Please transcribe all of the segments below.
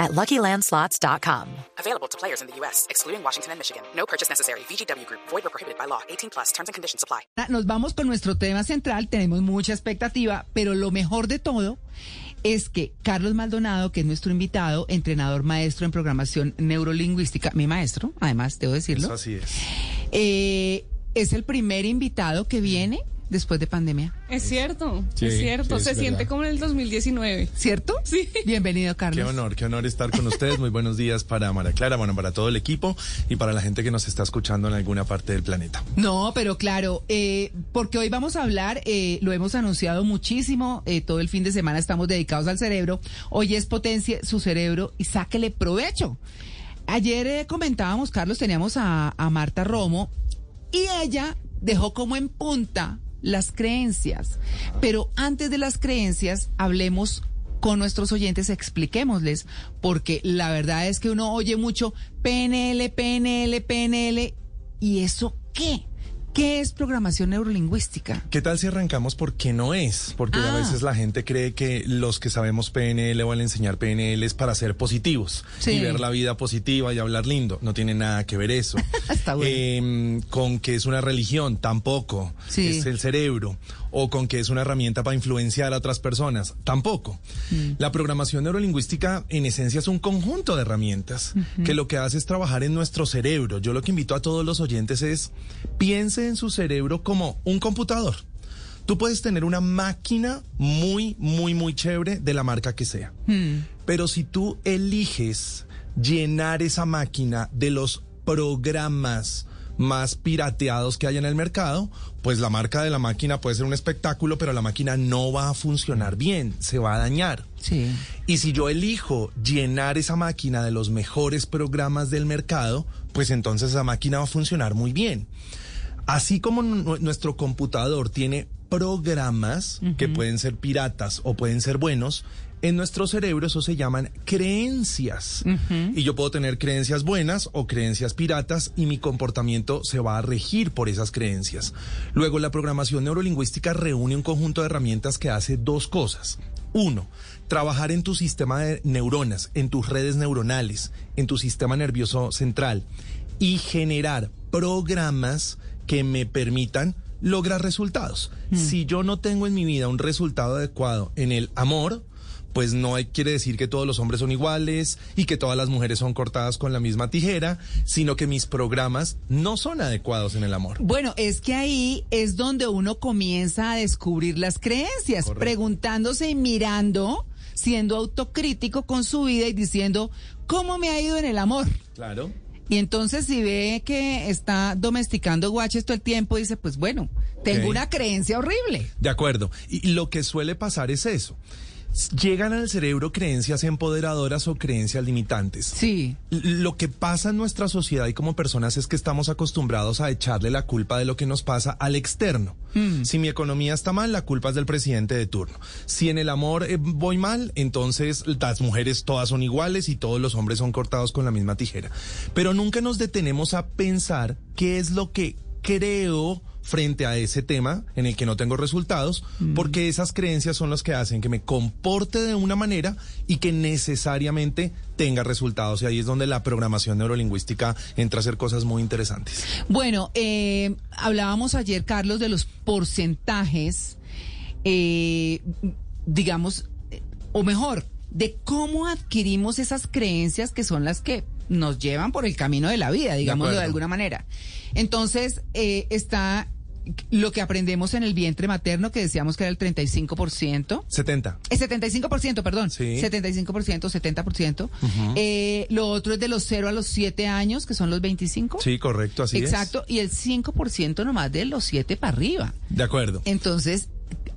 at LuckyLandSlots.com. Available to players in the U.S., excluding Washington and Michigan. No purchase necessary. VGW Group. Void or prohibited by law. 18 plus. Terms and conditions apply. Nos vamos con nuestro tema central. Tenemos mucha expectativa, pero lo mejor de todo es que Carlos Maldonado, que es nuestro invitado, entrenador maestro en programación neurolingüística, mi maestro, además, debo decirlo. Eso así es. eh, es el primer invitado que viene después de pandemia, Es cierto, Sí, es cierto. sí, Se siente como en el 2019. ¿cierto? Sí. Bienvenido, Qué Carlos. honor, qué honor estar con ustedes. Muy buenos días para María Clara, bueno, para todo el equipo y para la gente que nos está escuchando en alguna parte del planeta. No, pero claro, eh, porque hoy vamos a hablar, eh, lo hemos anunciado muchísimo, eh, todo el fin de semana estamos dedicados al cerebro. Hoy es potencia su cerebro y sáquele provecho. Ayer eh, comentábamos, Carlos, teníamos a, a Marta Romo y ella dejó como en punta las creencias. Pero antes de las creencias, hablemos con nuestros oyentes, expliquémosles, porque la verdad es que uno oye mucho PNL, PNL, PNL, ¿y eso qué? ¿Qué es programación neurolingüística? ¿Qué tal si arrancamos por qué no es? Porque a Ah. veces la gente cree que los que sabemos PNL o al enseñar PNL es para ser positivos Sí. y ver la vida positiva y hablar lindo. No tiene nada que ver eso. Está bueno. Eh, con que es una religión, tampoco. Sí. Es el cerebro. O con que es una herramienta para influenciar a otras personas, tampoco. Mm. La programación neurolingüística en esencia es un conjunto de herramientas que lo que hace es trabajar en nuestro cerebro. Yo lo que invito a todos los oyentes es piense en su cerebro como un computador. Tú puedes tener una máquina muy, muy, muy chévere de la marca que sea. Pero si tú eliges llenar esa máquina de los programas más pirateados que hay en el mercado, pues la marca de la máquina puede ser un espectáculo, pero la máquina no va a funcionar bien, se va a dañar. Sí. Y si yo elijo llenar esa máquina de los mejores programas del mercado, pues entonces esa máquina va a funcionar muy bien. Así como nu- nuestro computador tiene programas que pueden ser piratas o pueden ser buenos, en nuestro cerebro eso se llaman creencias. Y yo puedo tener creencias buenas o creencias piratas y mi comportamiento se va a regir por esas creencias. Luego, la programación neurolingüística reúne un conjunto de herramientas que hace dos cosas. Uno, trabajar en tu sistema de neuronas, en tus redes neuronales, en tu sistema nervioso central y generar programas que me permitan lograr resultados. Si yo no tengo en mi vida un resultado adecuado en el amor, pues no hay, quiere decir que todos los hombres son iguales y que todas las mujeres son cortadas con la misma tijera, sino que mis programas no son adecuados en el amor. Bueno, es que ahí es donde uno comienza a descubrir las creencias, Correcto. preguntándose y mirando, siendo autocrítico con su vida y diciendo, ¿cómo me ha ido en el amor? Claro. Y entonces si ve que está domesticando guaches todo el tiempo, dice, pues bueno, tengo una creencia horrible. De acuerdo. Y lo que suele pasar es eso. Llegan al cerebro creencias empoderadoras o creencias limitantes. Sí. Lo que pasa en nuestra sociedad y como personas es que estamos acostumbrados a echarle la culpa de lo que nos pasa al externo. Si mi economía está mal, la culpa es del presidente de turno. Si en el amor eh, voy mal, entonces las mujeres todas son iguales y todos los hombres son cortados con la misma tijera. Pero nunca nos detenemos a pensar qué es lo que creo frente a ese tema en el que no tengo resultados, porque esas creencias son las que hacen que me comporte de una manera y que necesariamente tenga resultados. Y ahí es donde la programación neurolingüística entra a hacer cosas muy interesantes. Bueno, eh, hablábamos ayer, Carlos, de los porcentajes, eh, digamos, eh, o mejor, de cómo adquirimos esas creencias que son las que nos llevan por el camino de la vida, digámoslo de, alguna manera. Entonces, eh, está lo que aprendemos en el vientre materno, que decíamos que era el 35%. 70. El 75%, perdón. Sí. 75%, 70%. Eh, lo otro es de los 0 a los 7 años, que son los 25. Sí, correcto, así Exacto. Y el 5% nomás de los 7 para arriba. es. De acuerdo. Entonces,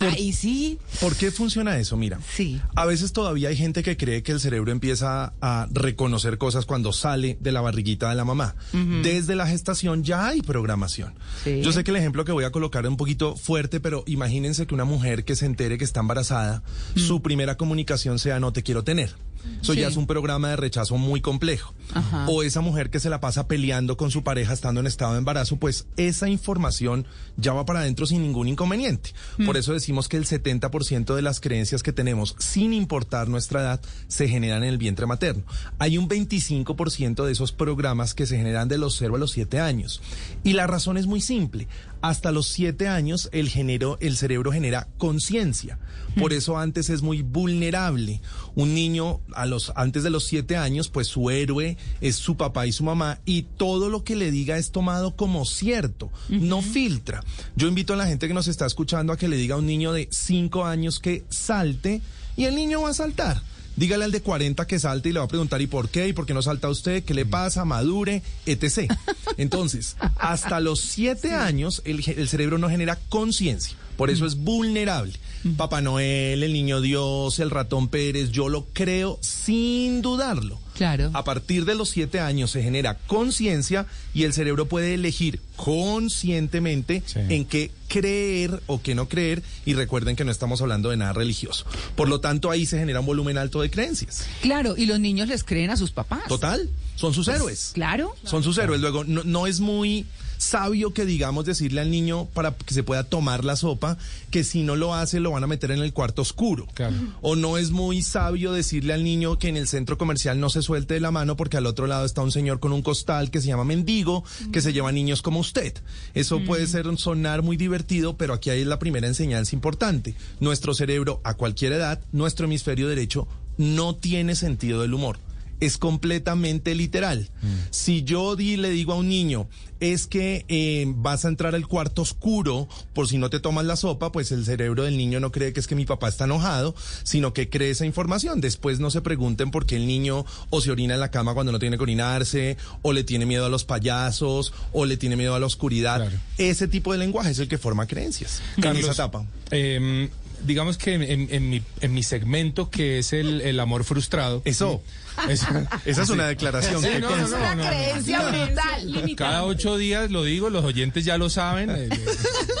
Ahí sí. ¿Por qué funciona eso? Mira, Sí. a veces todavía hay gente que cree que el cerebro empieza a reconocer cosas cuando sale de la barriguita de la mamá. Desde la gestación ya hay programación. Sí. Yo sé que el ejemplo que voy a colocar es un poquito fuerte, pero imagínense que una mujer que se entere que está embarazada, su primera comunicación sea no te quiero tener. Eso ya es un programa de rechazo muy complejo. Ajá. O esa mujer que se la pasa peleando con su pareja estando en estado de embarazo, pues esa información ya va para adentro sin ningún inconveniente. Por eso decimos que el 70% de las creencias que tenemos, sin importar nuestra edad, se generan en el vientre materno. Hay un 25% de esos programas que se generan de los 0 a los 7 años. Y la razón es muy simple. Hasta los 7 años el, genero, el cerebro genera conciencia. Por eso antes es muy vulnerable. Un niño a los, antes de los 7 años, pues su héroe es su papá y su mamá y todo lo que le diga es tomado como cierto, no filtra. Yo invito a la gente que nos está escuchando a que le diga a un niño de 5 años que salte y el niño va a saltar. Dígale al de 40 que salte y le va a preguntar ¿y por qué? ¿Y por qué no salta usted? ¿Qué le pasa? Madure, etc. Entonces, hasta los 7 años el, cerebro no genera conciencia. Por eso es vulnerable. Papá Noel, el niño Dios, el ratón Pérez, yo lo creo sin dudarlo. Claro. A partir de los siete años se genera conciencia y el cerebro puede elegir conscientemente Sí. en qué creer o qué no creer. Y recuerden que no estamos hablando de nada religioso. Por lo tanto, ahí se genera un volumen alto de creencias. Claro, y los niños les creen a sus papás. Total, son sus héroes. Claro. Son sus héroes. Luego, no, no es muy sabio que digamos decirle al niño para que se pueda tomar la sopa que si no lo hace lo van a meter en el cuarto oscuro. Claro. O no es muy sabio decirle al niño que en el centro comercial no se suelte de la mano porque al otro lado está un señor con un costal que se llama mendigo, que se lleva niños como usted. Eso puede ser sonar muy divertido, pero aquí hay la primera enseñanza importante. Nuestro cerebro a cualquier edad, nuestro hemisferio derecho no tiene sentido del humor es completamente literal. Si yo di, le digo a un niño, es que eh, vas a entrar al cuarto oscuro por si no te tomas la sopa, pues el cerebro del niño no cree que es que mi papá está enojado, sino que cree esa información. Después no se pregunten por qué el niño o se orina en la cama cuando no tiene que orinarse, o le tiene miedo a los payasos, o le tiene miedo a la oscuridad. Claro. Ese tipo de lenguaje es el que forma creencias. en Carlos, esa etapa. em, digamos que en, en mi, en mi segmento, que es el, el amor frustrado. Eso. Es- Esa es una declaración. Sí, que no, no, consta. no, no, no. creencia brutal. Cada ocho días lo digo, los oyentes ya lo saben. eh, eh,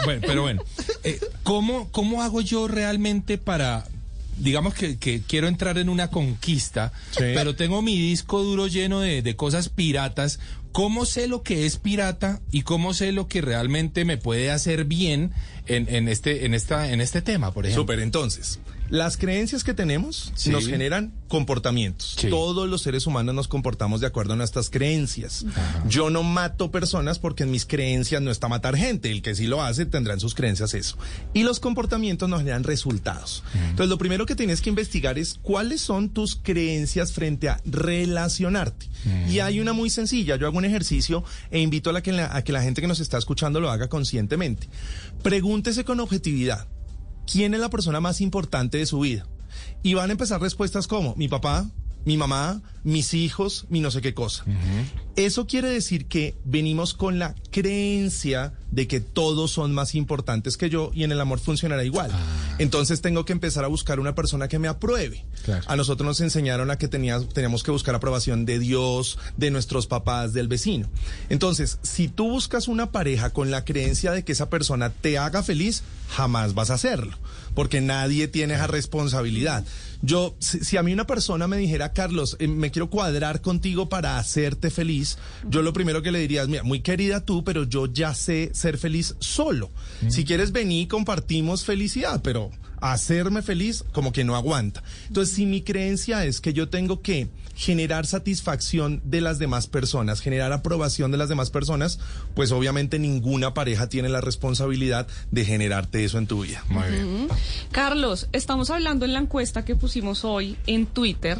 bueno, pero bueno, eh, ¿cómo, ¿cómo hago yo realmente para, digamos que, que quiero entrar en una conquista, Sí. pero tengo mi disco duro lleno de, de cosas piratas? ¿Cómo sé lo que es pirata y cómo sé lo que realmente me puede hacer bien en, este, en esta, en este tema, por ejemplo? Entonces, las creencias que tenemos Sí. nos generan comportamientos. Sí. Todos los seres humanos nos comportamos de acuerdo a nuestras creencias. Yo no mato personas porque en mis creencias no está matar gente. El que sí lo hace tendrá en sus creencias eso. Y los comportamientos nos generan resultados. Entonces, lo primero que tienes que investigar es cuáles son tus creencias frente a relacionarte. Y hay una muy sencilla. Yo hago un ejercicio e invito a, la que la- a que la gente que nos está escuchando lo haga conscientemente. Pregúntese con objetividad. ¿Quién es la persona más importante de su vida? Y van a empezar respuestas como mi papá, mi mamá, mis hijos, mi no sé qué cosa. Eso quiere decir que venimos con la creencia de que todos son más importantes que yo y en el amor funcionará igual. Entonces tengo que empezar a buscar una persona que me apruebe. Claro. A nosotros nos enseñaron a que tenías, teníamos que buscar aprobación de Dios, de nuestros papás, del vecino. Entonces, si tú buscas una pareja con la creencia de que esa persona te haga feliz, jamás vas a hacerlo, porque nadie tiene esa responsabilidad. Yo, si, si a mí una persona me dijera, Carlos, eh, me quiero cuadrar contigo para hacerte feliz, yo lo primero que le diría es, mira, muy querida tú, pero yo ya sé ser feliz solo. Si quieres venir, compartimos felicidad, pero hacerme feliz como que no aguanta. Entonces, si mi creencia es que yo tengo que generar satisfacción de las demás personas, generar aprobación de las demás personas, pues obviamente ninguna pareja tiene la responsabilidad de generarte eso en tu vida. Muy bien. Carlos, estamos hablando en la encuesta que pusimos hoy en Twitter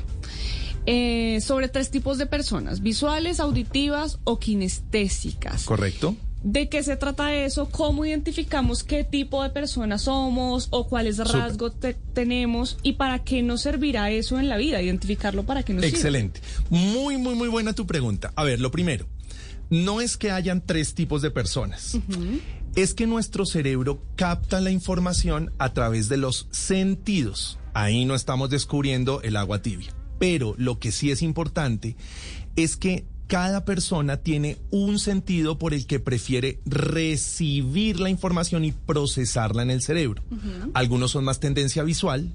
eh, sobre tres tipos de personas, visuales, auditivas o kinestésicas. ¿Correcto? ¿De qué se trata eso? ¿Cómo identificamos qué tipo de personas somos o cuáles rasgos te- tenemos y para qué nos servirá eso en la vida? Identificarlo para qué nos sirve. Excelente. Muy, muy, muy buena tu pregunta. A ver, lo primero, no es que hayan tres tipos de personas. es que nuestro cerebro capta la información a través de los sentidos. Ahí no estamos descubriendo el agua tibia. Pero lo que sí es importante es que cada persona tiene un sentido por el que prefiere recibir la información y procesarla en el cerebro. Algunos son más tendencia visual,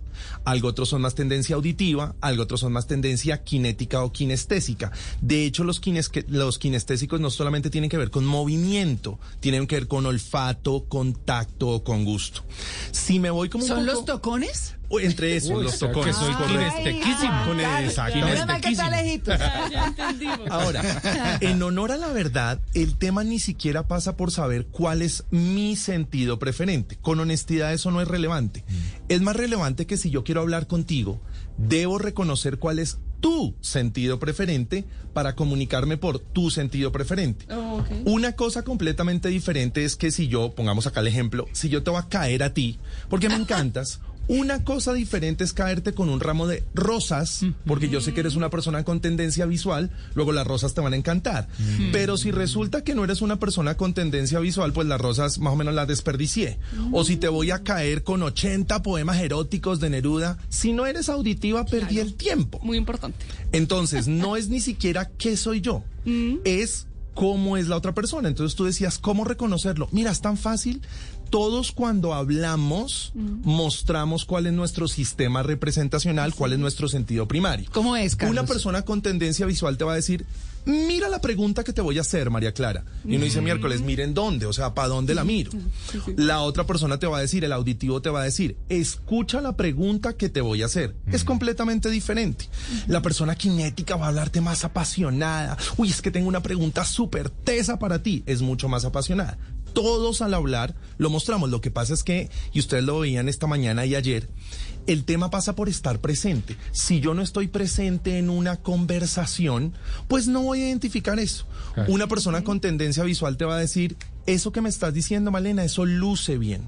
algo otros son más tendencia auditiva, algo otros son más tendencia kinética o kinestésica. De hecho, los, los kinestésicos no solamente tienen que ver con movimiento, tienen que ver con olfato, con tacto o con gusto. Si me voy como ¿Son los tocones? Entre esos, los tocones. soy kinestequísimo. Con el- exactamente. Ya entendimos. Ahora, en honor a la verdad, el tema ni siquiera pasa por saber cuál es mi sentido preferente. Con honestidad eso no es relevante. Es más relevante que si yo quiero hablar contigo, debo reconocer cuál es tu sentido preferente para comunicarme por tu sentido preferente. Oh. Una cosa completamente diferente es que si yo, pongamos acá el ejemplo, si yo te voy a caer a ti, porque me encantas, una cosa diferente es caerte con un ramo de rosas, porque yo sé que eres una persona con tendencia visual, luego las rosas te van a encantar. Pero si resulta que no eres una persona con tendencia visual, pues las rosas más o menos las desperdicié. O si te voy a caer con 80 poemas eróticos de Neruda, si no eres auditiva, perdí el tiempo. Muy importante. Entonces, no es ni siquiera qué soy yo, es cómo es la otra persona. Entonces tú decías, ¿cómo reconocerlo? Mira, es tan fácil. Todos cuando hablamos mostramos cuál es nuestro sistema representacional, cuál es nuestro sentido primario. ¿Cómo es, Carlos? Una persona con tendencia visual te va a decir, mira la pregunta que te voy a hacer, María Clara. Y uno dice miércoles, miren dónde, o sea, ¿para dónde la miro? La otra persona te va a decir, el auditivo te va a decir, escucha la pregunta que te voy a hacer. Es completamente diferente. La persona kinética va a hablarte más apasionada. Uy, es que tengo una pregunta súper tesa para ti. Es mucho más apasionada. Todos al hablar lo mostramos. Lo que pasa es que, y ustedes lo veían esta mañana y ayer, el tema pasa por estar presente. Si yo no estoy presente en una conversación, pues no voy a identificar eso. Una persona con tendencia visual te va a decir, eso que me estás diciendo, Malena, eso luce bien.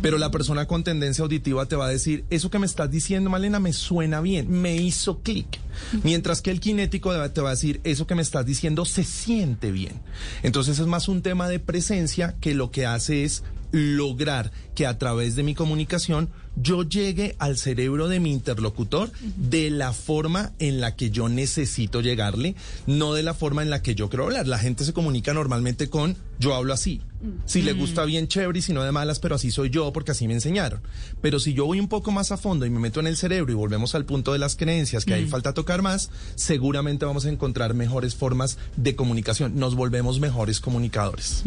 Pero la persona con tendencia auditiva te va a decir, eso que me estás diciendo, Malena, me suena bien, me hizo clic. Mientras que el kinético te va a decir, eso que me estás diciendo se siente bien. Entonces es más un tema de presencia que lo que hace es lograr que a través de mi comunicación yo llegue al cerebro de mi interlocutor de la forma en la que yo necesito llegarle, no de la forma en la que yo quiero hablar. La gente se comunica normalmente con yo hablo así. Si le gusta bien chévere y si no de malas, pero así soy yo porque así me enseñaron. Pero si yo voy un poco más a fondo y me meto en el cerebro y volvemos al punto de las creencias, que ahí falta tocar más, seguramente vamos a encontrar mejores formas de comunicación. Nos volvemos mejores comunicadores.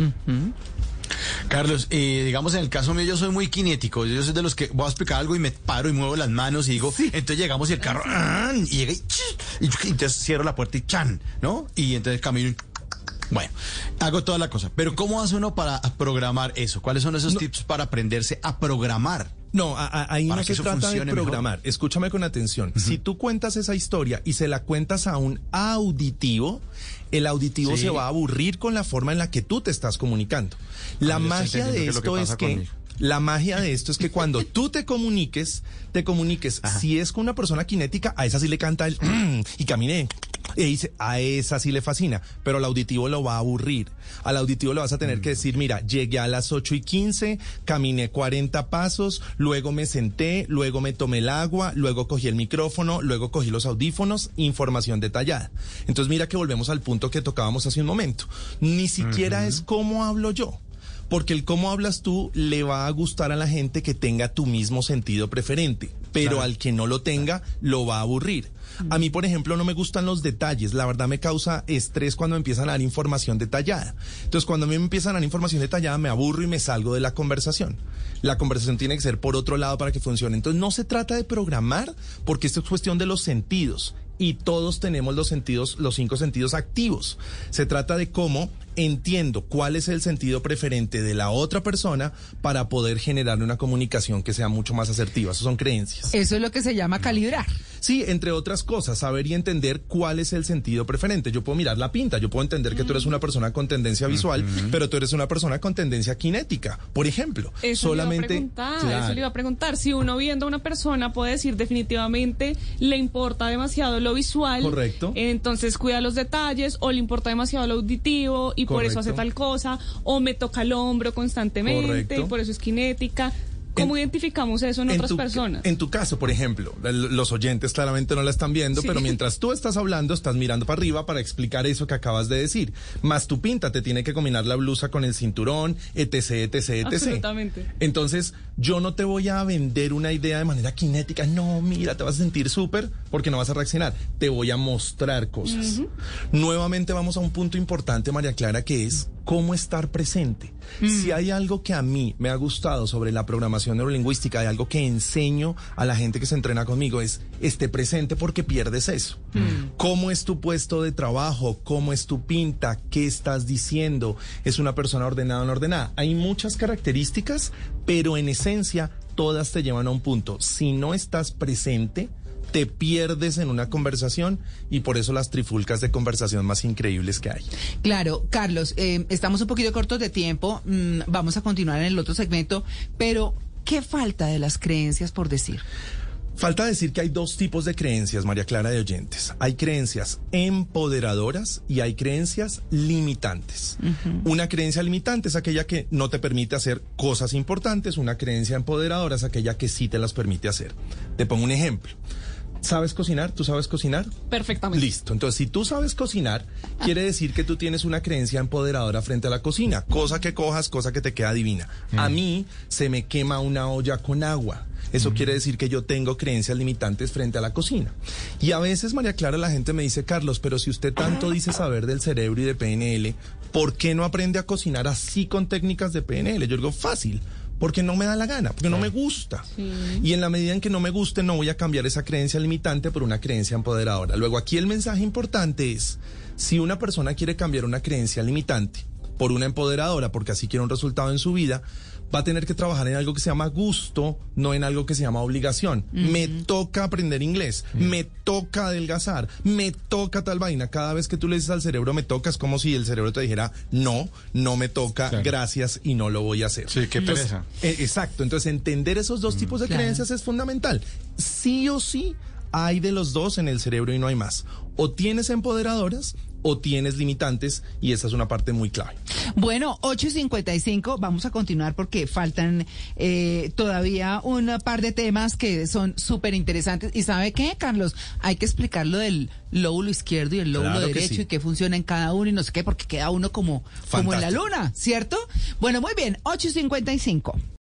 Carlos, eh, digamos en el caso mío yo soy muy kinético, yo soy de los que voy a explicar algo y me paro y muevo las manos y digo, entonces llegamos y el carro, ¡ah! y llega y, y entonces cierro la puerta y chan, ¿no? Y entonces camino y, bueno, hago toda la cosa. Pero ¿cómo hace uno para programar eso? ¿Cuáles son esos tips para aprenderse a programar? No, a- a- ahí no que se trata de mejor. programar. Escúchame con atención. Si tú cuentas esa historia y se la cuentas a un auditivo, el auditivo Sí. se va a aburrir con la forma en la que tú te estás comunicando. La Ah, magia de es que esto es que la magia de esto es que cuando tú te comuniques, te comuniques. Si es con una persona kinética, a esa sí le canta el y caminé. Y dice, a esa sí le fascina, pero al auditivo lo va a aburrir. Al auditivo le vas a tener que decir, mira, llegué a las 8 y 15, caminé 40 pasos, luego me senté, luego me tomé el agua, luego cogí el micrófono, luego cogí los audífonos, información detallada. Entonces mira que volvemos al punto que tocábamos hace un momento. Ni siquiera es cómo hablo yo. Porque el cómo hablas tú le va a gustar a la gente que tenga tu mismo sentido preferente, pero al que no lo tenga lo va a aburrir. A mí, por ejemplo, no me gustan los detalles. La verdad me causa estrés cuando me empiezan a dar información detallada. Entonces, cuando a mí me empiezan a dar información detallada, me aburro y me salgo de la conversación. La conversación tiene que ser por otro lado para que funcione. Entonces, no se trata de programar, porque esto es cuestión de los sentidos. Y todos tenemos los sentidos, los cinco sentidos activos. Se trata de cómo entiendo cuál es el sentido preferente de la otra persona para poder generar una comunicación que sea mucho más asertiva. Eso son creencias. Eso es lo que se llama calibrar. Sí, entre otras cosas, saber y entender cuál es el sentido preferente. Yo puedo mirar la pinta, yo puedo entender que tú eres una persona con tendencia visual, pero tú eres una persona con tendencia kinética, por ejemplo. Eso Solamente, le iba a preguntar, Claro. eso le iba a preguntar. Si uno viendo a una persona puede decir definitivamente le importa demasiado lo visual, Correcto. entonces cuida los detalles, o le importa demasiado lo auditivo y por eso hace tal cosa, o me toca el hombro constantemente Correcto. y por eso es kinética. ¿Cómo En- identificamos eso en, otras tu, personas? En tu caso, por ejemplo, los oyentes claramente no la están viendo, Sí. pero mientras tú estás hablando, estás mirando para arriba para explicar eso que acabas de decir. Más tu pinta te tiene que combinar la blusa con el cinturón, etc, etc, etc. Absolutamente. Entonces, yo no te voy a vender una idea de manera kinética. No, mira, te vas a sentir súper porque no vas a reaccionar. Te voy a mostrar cosas. Nuevamente vamos a un punto importante, María Clara, que es cómo estar presente. Si hay algo que a mí me ha gustado sobre la programación neurolingüística, hay algo que enseño a la gente que se entrena conmigo, es esté presente porque pierdes eso. ¿Cómo es tu puesto de trabajo? ¿Cómo es tu pinta? ¿Qué estás diciendo? ¿Es una persona ordenada o no ordenada? Hay muchas características, pero en esencia todas te llevan a un punto. Si no estás presente, te pierdes en una conversación y por eso las trifulcas de conversación más increíbles que hay. Claro, Carlos, eh, estamos un poquito cortos de tiempo, mm, vamos a continuar en el otro segmento, pero ¿qué falta de las creencias por decir? Falta decir que hay dos tipos de creencias, María Clara de oyentes. Hay creencias empoderadoras y hay creencias limitantes. Una creencia limitante es aquella que no te permite hacer cosas importantes, una creencia empoderadora es aquella que sí te las permite hacer. Te pongo un ejemplo. ¿Sabes cocinar? ¿Tú sabes cocinar? Perfectamente. Listo. Entonces, si tú sabes cocinar, quiere decir que tú tienes una creencia empoderadora frente a la cocina. Cosa que cojas, cosa que te queda divina. A mí se me quema una olla con agua. Eso quiere decir que yo tengo creencias limitantes frente a la cocina. Y a veces, María Clara, la gente me dice, Carlos, pero si usted tanto dice saber del cerebro y de PNL, ¿por qué no aprende a cocinar así con técnicas de PNL? Yo digo, fácil. Porque no me da la gana, porque no me gusta. Y en la medida en que no me guste, no voy a cambiar esa creencia limitante por una creencia empoderadora. Luego, aquí el mensaje importante es, si una persona quiere cambiar una creencia limitante por una empoderadora, porque así quiere un resultado en su vida, va a tener que trabajar en algo que se llama gusto, no en algo que se llama obligación. Me toca aprender inglés, me toca adelgazar, me toca tal vaina. Cada vez que tú le dices al cerebro me toca, es como si el cerebro te dijera, no, no me toca, Claro. gracias y no lo voy a hacer. Sí, qué Entonces, pereza. eh, exacto, entonces entender esos dos tipos de Claro. creencias es fundamental. Sí o sí hay de los dos en el cerebro y no hay más. O tienes empoderadoras o tienes limitantes y esa es una parte muy clave. Bueno, 8 y 55, vamos a continuar porque faltan eh, todavía un par de temas que son súper interesantes. ¿Y sabe qué, Carlos? Hay que explicar lo del lóbulo izquierdo y el lóbulo Claro derecho sí. y qué funciona en cada uno y no sé qué, porque queda uno como, como en la luna, ¿cierto? Bueno, muy bien, 8 y 55.